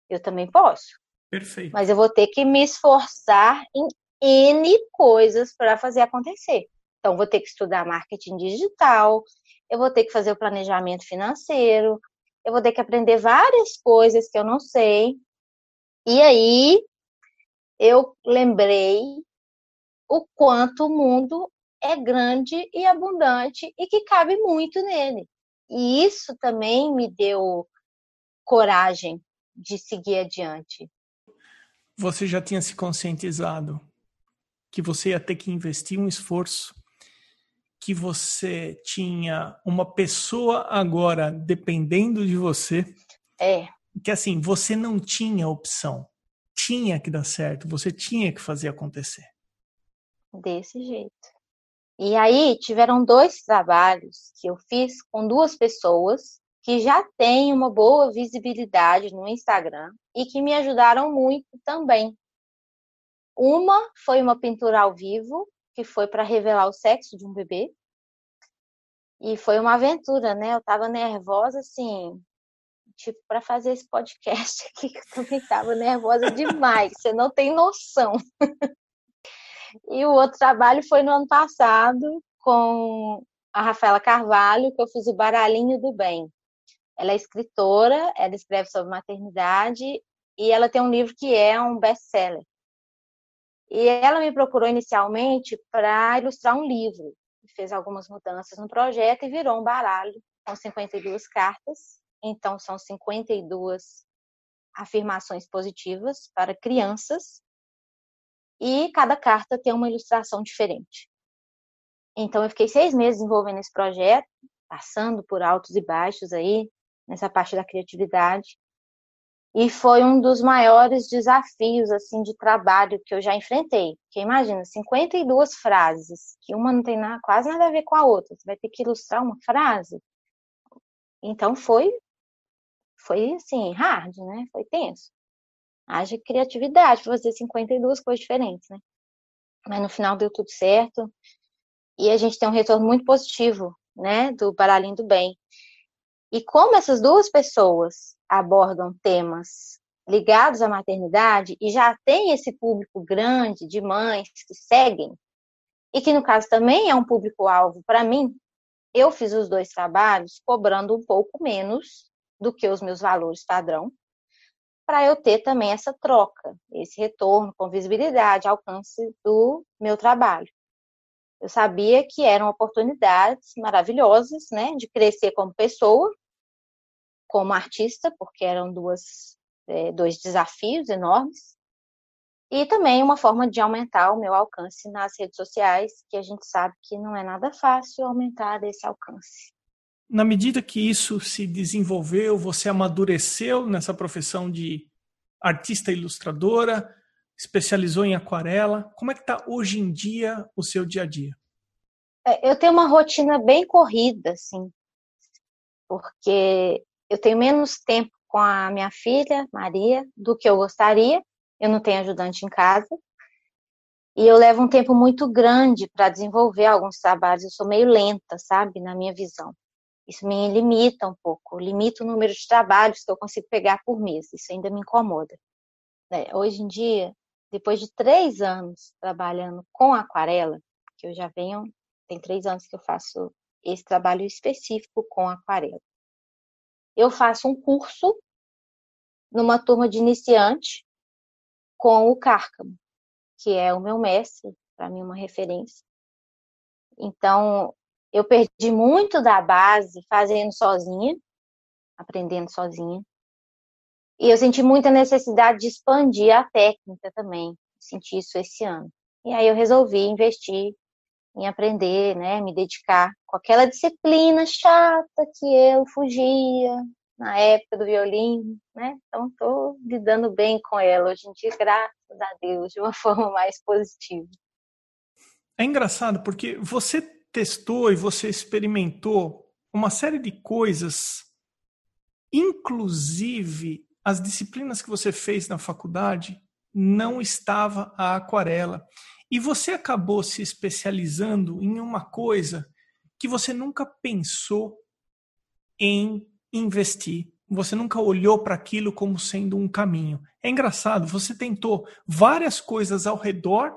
eu também posso. Perfeito. Mas eu vou ter que me esforçar em N coisas para fazer acontecer. Então, vou ter que estudar marketing digital, eu vou ter que fazer o planejamento financeiro, eu vou ter que aprender várias coisas que eu não sei. E aí, eu lembrei o quanto o mundo é grande e abundante e que cabe muito nele. E isso também me deu coragem de seguir adiante. Você já tinha se conscientizado que você ia ter que investir um esforço, que você tinha uma pessoa agora dependendo de você. É. Que assim, você não tinha opção tinha que dar certo, você tinha que fazer acontecer. Desse jeito. E aí tiveram dois trabalhos que eu fiz com duas pessoas que já têm uma boa visibilidade no Instagram e que me ajudaram muito também. Uma foi uma pintura ao vivo, que foi para revelar o sexo de um bebê. E foi uma aventura, né? Eu tava nervosa, assim, tipo, para fazer esse podcast aqui, que eu também estava nervosa demais, você não tem noção. e o outro trabalho foi no ano passado, com a Rafaela Carvalho, que eu fiz o Baralhinho do Bem. Ela é escritora, ela escreve sobre maternidade e ela tem um livro que é um best-seller. E ela me procurou inicialmente para ilustrar um livro. Fez algumas mudanças no projeto e virou um baralho com 52 cartas então, são 52 afirmações positivas para crianças e cada carta tem uma ilustração diferente. Então, eu fiquei seis meses envolvendo esse projeto, passando por altos e baixos aí, nessa parte da criatividade. E foi um dos maiores desafios, assim, de trabalho que eu já enfrentei. Porque imagina, 52 frases, que uma não tem nada, quase nada a ver com a outra. Você vai ter que ilustrar uma frase. Então, foi foi assim, hard, né? Foi tenso. Haja criatividade para fazer 52 coisas diferentes, né? Mas no final deu tudo certo. E a gente tem um retorno muito positivo, né? Do Baralhinho do Bem. E como essas duas pessoas abordam temas ligados à maternidade e já tem esse público grande de mães que seguem, e que no caso também é um público-alvo para mim, eu fiz os dois trabalhos cobrando um pouco menos do que os meus valores padrão, para eu ter também essa troca, esse retorno com visibilidade, alcance do meu trabalho. Eu sabia que eram oportunidades maravilhosas, né, de crescer como pessoa, como artista, porque eram duas, é, dois desafios enormes, e também uma forma de aumentar o meu alcance nas redes sociais, que a gente sabe que não é nada fácil aumentar esse alcance. Na medida que isso se desenvolveu, você amadureceu nessa profissão de artista ilustradora, especializou em aquarela. Como é que está hoje em dia o seu dia a dia? É, eu tenho uma rotina bem corrida, assim, porque eu tenho menos tempo com a minha filha, Maria, do que eu gostaria. Eu não tenho ajudante em casa. E eu levo um tempo muito grande para desenvolver alguns trabalhos. Eu sou meio lenta, sabe, na minha visão. Isso me limita um pouco, limita o número de trabalhos que eu consigo pegar por mês. Isso ainda me incomoda. É, hoje em dia, depois de três anos trabalhando com aquarela, que eu já venho, tem três anos que eu faço esse trabalho específico com aquarela. Eu faço um curso numa turma de iniciante com o Cárcamo, que é o meu mestre, para mim uma referência. Então, eu perdi muito da base fazendo sozinha, aprendendo sozinha. E eu senti muita necessidade de expandir a técnica também. Senti isso esse ano. E aí eu resolvi investir em aprender, né, me dedicar com aquela disciplina chata que eu fugia na época do violino, né? Então estou lidando bem com ela hoje em dia, graças a Deus, de uma forma mais positiva. É engraçado porque você testou e você experimentou uma série de coisas, inclusive as disciplinas que você fez na faculdade não estava a aquarela. E você acabou se especializando em uma coisa que você nunca pensou em investir. Você nunca olhou para aquilo como sendo um caminho. É engraçado, você tentou várias coisas ao redor,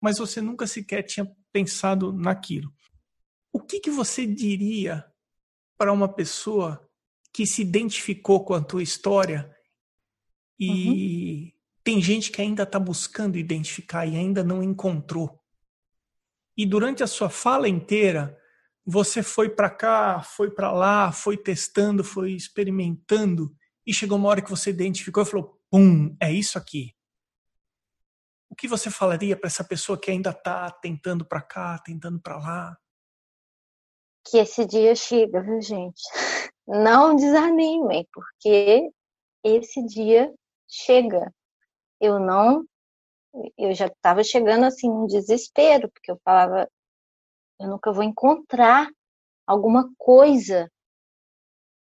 mas você nunca sequer tinha pensado naquilo. O que, que você diria para uma pessoa que se identificou com a tua história e uhum. tem gente que ainda está buscando identificar e ainda não encontrou? E durante a sua fala inteira, você foi para cá, foi para lá, foi testando, foi experimentando e chegou uma hora que você identificou e falou: pum, é isso aqui. O que você falaria para essa pessoa que ainda está tentando para cá, tentando para lá? Que esse dia chega, viu, gente? Não desanimem, porque esse dia chega. Eu não. Eu já estava chegando assim num desespero, porque eu falava, eu nunca vou encontrar alguma coisa.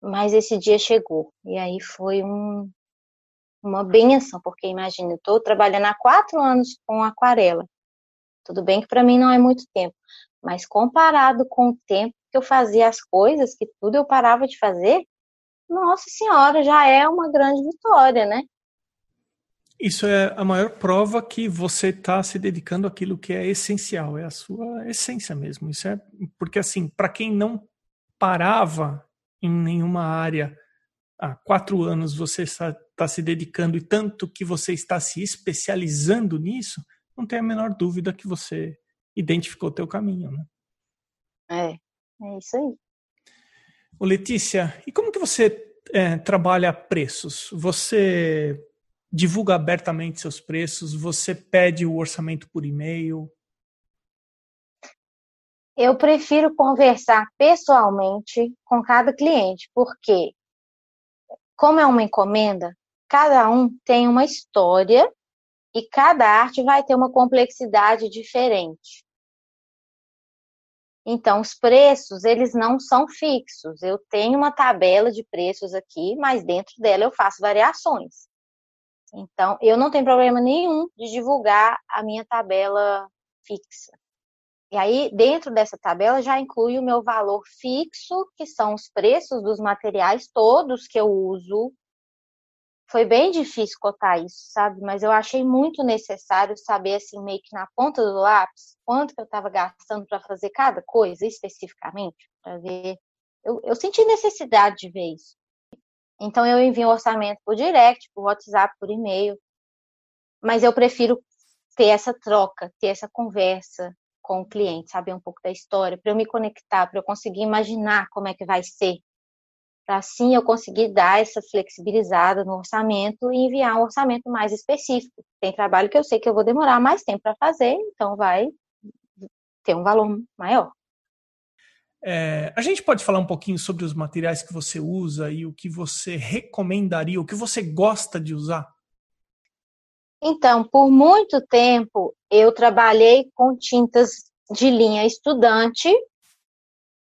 Mas esse dia chegou. E aí foi um, uma benção, porque imagina, eu estou trabalhando há quatro anos com aquarela. Tudo bem que para mim não é muito tempo, mas comparado com o tempo que eu fazia as coisas, que tudo eu parava de fazer, nossa senhora, já é uma grande vitória, né? Isso é a maior prova que você está se dedicando àquilo que é essencial, é a sua essência mesmo. Isso é porque assim, para quem não parava em nenhuma área há quatro anos, você está, está se dedicando e tanto que você está se especializando nisso, não tem a menor dúvida que você identificou o teu caminho, né? É. É isso aí. Ô Letícia, e como que você é, trabalha preços? Você divulga abertamente seus preços? Você pede o orçamento por e-mail? Eu prefiro conversar pessoalmente com cada cliente, porque, como é uma encomenda, cada um tem uma história e cada arte vai ter uma complexidade diferente. Então, os preços, eles não são fixos. Eu tenho uma tabela de preços aqui, mas dentro dela eu faço variações. Então, eu não tenho problema nenhum de divulgar a minha tabela fixa. E aí, dentro dessa tabela, já inclui o meu valor fixo, que são os preços dos materiais todos que eu uso foi bem difícil cotar isso, sabe? Mas eu achei muito necessário saber, assim, meio que na ponta do lápis, quanto que eu estava gastando para fazer cada coisa especificamente, para ver. Eu, eu senti necessidade de ver isso. Então, eu envio o orçamento por direct, por WhatsApp, por e-mail. Mas eu prefiro ter essa troca, ter essa conversa com o cliente, saber um pouco da história, para eu me conectar, para eu conseguir imaginar como é que vai ser para assim eu conseguir dar essa flexibilizada no orçamento e enviar um orçamento mais específico. Tem trabalho que eu sei que eu vou demorar mais tempo para fazer, então vai ter um valor maior. É, a gente pode falar um pouquinho sobre os materiais que você usa e o que você recomendaria, o que você gosta de usar? Então, por muito tempo eu trabalhei com tintas de linha estudante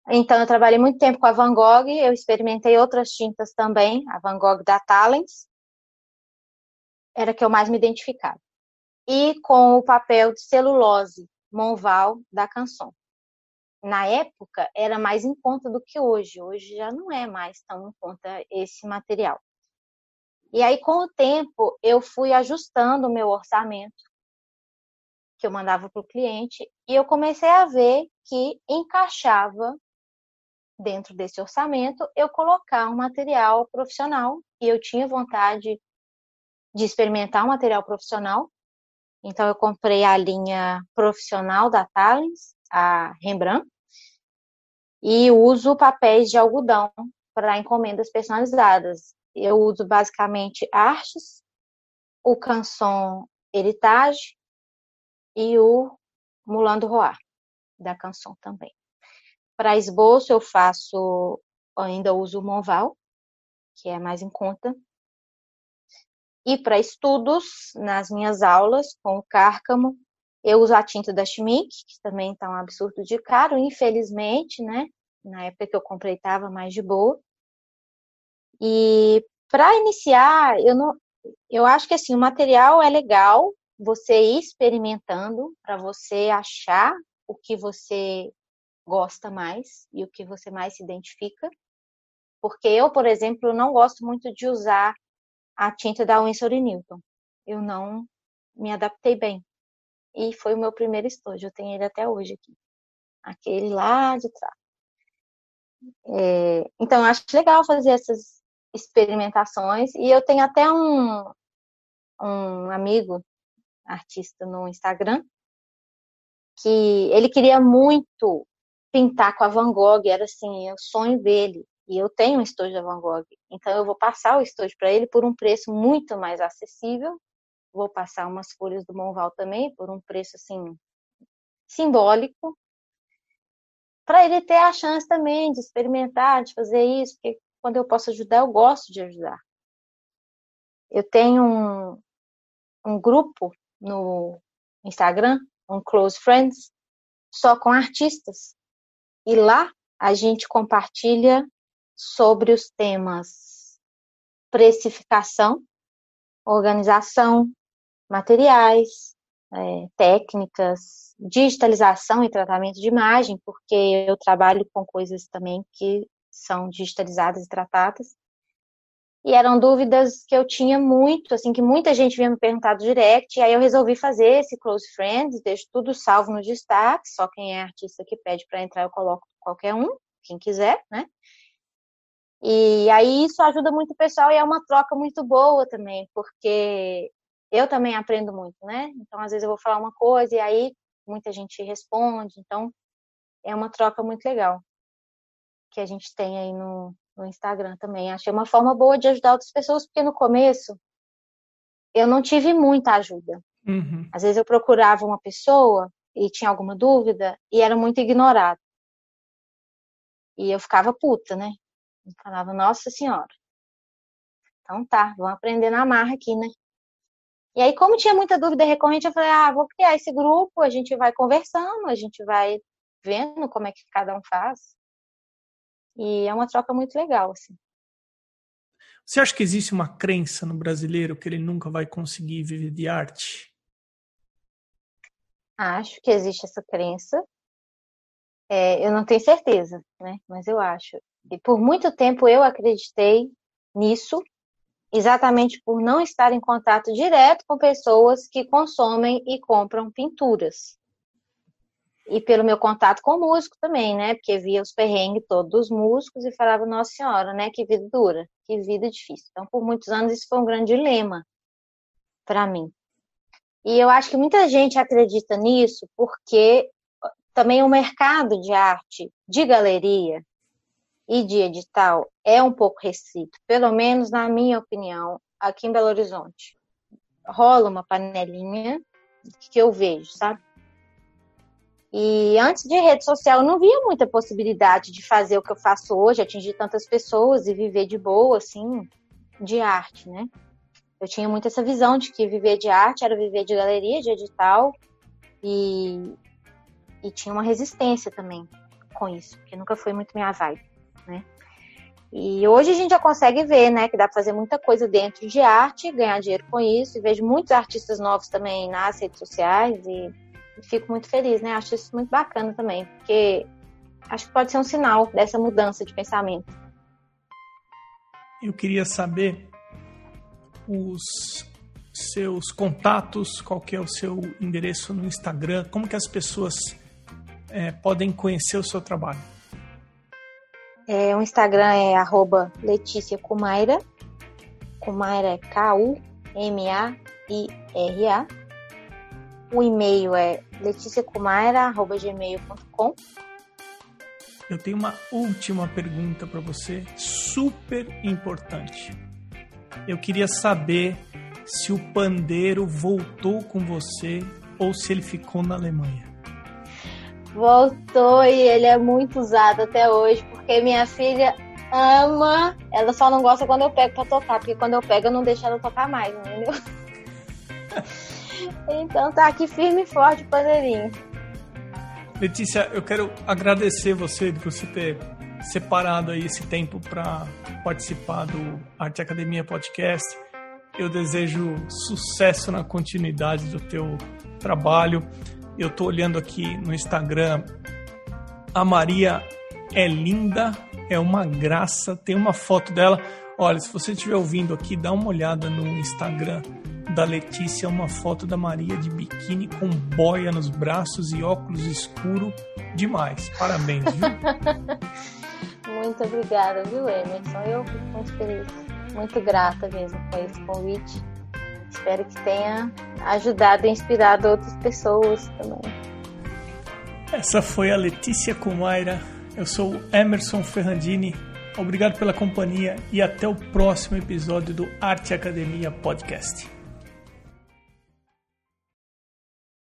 então, eu trabalhei muito tempo com a Van Gogh, eu experimentei outras tintas também, a Van Gogh da Talens, era que eu mais me identificava. E com o papel de celulose Monval da Canson. Na época, era mais em conta do que hoje. Hoje já não é mais tão em conta esse material. E aí, com o tempo, eu fui ajustando o meu orçamento que eu mandava para o cliente e eu comecei a ver que encaixava dentro desse orçamento, eu colocar um material profissional e eu tinha vontade de experimentar um material profissional. Então eu comprei a linha profissional da Talens, a Rembrandt, e uso papéis de algodão para encomendas personalizadas. Eu uso basicamente Artes, o Canson Heritage e o Moulin du Roi, da Canson também. Para esboço, eu faço, ainda uso o Monval, que é mais em conta. E para estudos, nas minhas aulas com o cárcamo, eu uso a tinta da Schmick, que também está um absurdo de caro, infelizmente, né? Na época que eu comprei estava mais de boa. E para iniciar, eu não, eu acho que assim o material é legal você ir experimentando para você achar o que você gosta mais e o que você mais se identifica. Porque eu, por exemplo, não gosto muito de usar a tinta da Winsor Newton. Eu não me adaptei bem. E foi o meu primeiro estojo, eu tenho ele até hoje aqui. Aquele lá de trás. É, então, eu acho legal fazer essas experimentações. E eu tenho até um, um amigo, artista no Instagram, que ele queria muito pintar com a Van Gogh, era assim, é o sonho dele. E eu tenho um estojo da Van Gogh. Então eu vou passar o estojo para ele por um preço muito mais acessível. Vou passar umas folhas do Monval também por um preço assim simbólico. Para ele ter a chance também de experimentar, de fazer isso, porque quando eu posso ajudar, eu gosto de ajudar. Eu tenho um, um grupo no Instagram, um Close Friends, só com artistas. E lá a gente compartilha sobre os temas precificação, organização, materiais, é, técnicas, digitalização e tratamento de imagem, porque eu trabalho com coisas também que são digitalizadas e tratadas. E eram dúvidas que eu tinha muito, assim, que muita gente vinha me perguntar do direct, e aí eu resolvi fazer esse Close Friends, deixo tudo salvo no destaque, só quem é artista que pede para entrar eu coloco qualquer um, quem quiser, né? E aí isso ajuda muito o pessoal e é uma troca muito boa também, porque eu também aprendo muito, né? Então, às vezes eu vou falar uma coisa e aí muita gente responde, então é uma troca muito legal que a gente tem aí no, no Instagram também. Achei uma forma boa de ajudar outras pessoas, porque no começo eu não tive muita ajuda. Uhum. Às vezes eu procurava uma pessoa e tinha alguma dúvida e era muito ignorado. E eu ficava puta, né? Eu falava, nossa senhora. Então tá, vamos aprender na marra aqui, né? E aí, como tinha muita dúvida recorrente, eu falei, ah, vou criar esse grupo, a gente vai conversando, a gente vai vendo como é que cada um faz. E é uma troca muito legal, assim. Você acha que existe uma crença no brasileiro que ele nunca vai conseguir viver de arte? Acho que existe essa crença. É, eu não tenho certeza, né? Mas eu acho. E por muito tempo eu acreditei nisso. exatamente por não estar em contato direto com pessoas que consomem e compram pinturas. E pelo meu contato com o músico também, né? Porque via os perrengues todos dos músicos e falava, Nossa Senhora, né? Que vida dura, que vida difícil. Então, por muitos anos, isso foi um grande dilema para mim. E eu acho que muita gente acredita nisso porque também o mercado de arte, de galeria e de edital é um pouco restrito, pelo menos na minha opinião, aqui em Belo Horizonte. Rola uma panelinha que eu vejo, sabe? E antes de rede social, eu não via muita possibilidade de fazer o que eu faço hoje, atingir tantas pessoas e viver de boa, assim, de arte, né? Eu tinha muito essa visão de que viver de arte era viver de galeria, de edital, e e tinha uma resistência também com isso, que nunca foi muito minha vibe, né? E hoje a gente já consegue ver, né, que dá para fazer muita coisa dentro de arte, ganhar dinheiro com isso, e vejo muitos artistas novos também nas redes sociais e fico muito feliz, né? Acho isso muito bacana também, porque acho que pode ser um sinal dessa mudança de pensamento. Eu queria saber os seus contatos, qual que é o seu endereço no Instagram, como que as pessoas é, podem conhecer o seu trabalho? É, o Instagram é arroba Letícia Kumaira. Kumaira é K-U-M-A-I-R-A. O e-mail é leticiakumaira.gmail.com. Eu tenho uma última pergunta para você, super importante. Eu queria saber se o pandeiro voltou com você ou se ele ficou na Alemanha. Voltou e ele é muito usado até hoje, porque minha filha ama. Ela só não gosta quando eu pego pra tocar, porque quando eu pego eu não deixo ela tocar mais, entendeu? então tá aqui firme e forte o. Letícia, eu quero agradecer você de você ter separado aí esse tempo para participar do Arte Academia Podcast. Eu desejo sucesso na continuidade do teu trabalho. Eu tô olhando aqui no Instagram. A Maria é linda, é uma graça. Tem uma foto dela. Olha, se você estiver ouvindo aqui, dá uma olhada no Instagram da Letícia, uma foto da Maria de biquíni com boia nos braços e óculos escuro. Demais. Parabéns, viu? muito obrigada, viu, Emerson? Eu fico muito feliz, muito grata mesmo com esse convite. Espero que tenha ajudado e inspirado outras pessoas também. Essa foi a Letícia Kumaira. Eu sou o Emerson Ferrandini. Obrigado pela companhia e até o próximo episódio do Arte Academia Podcast.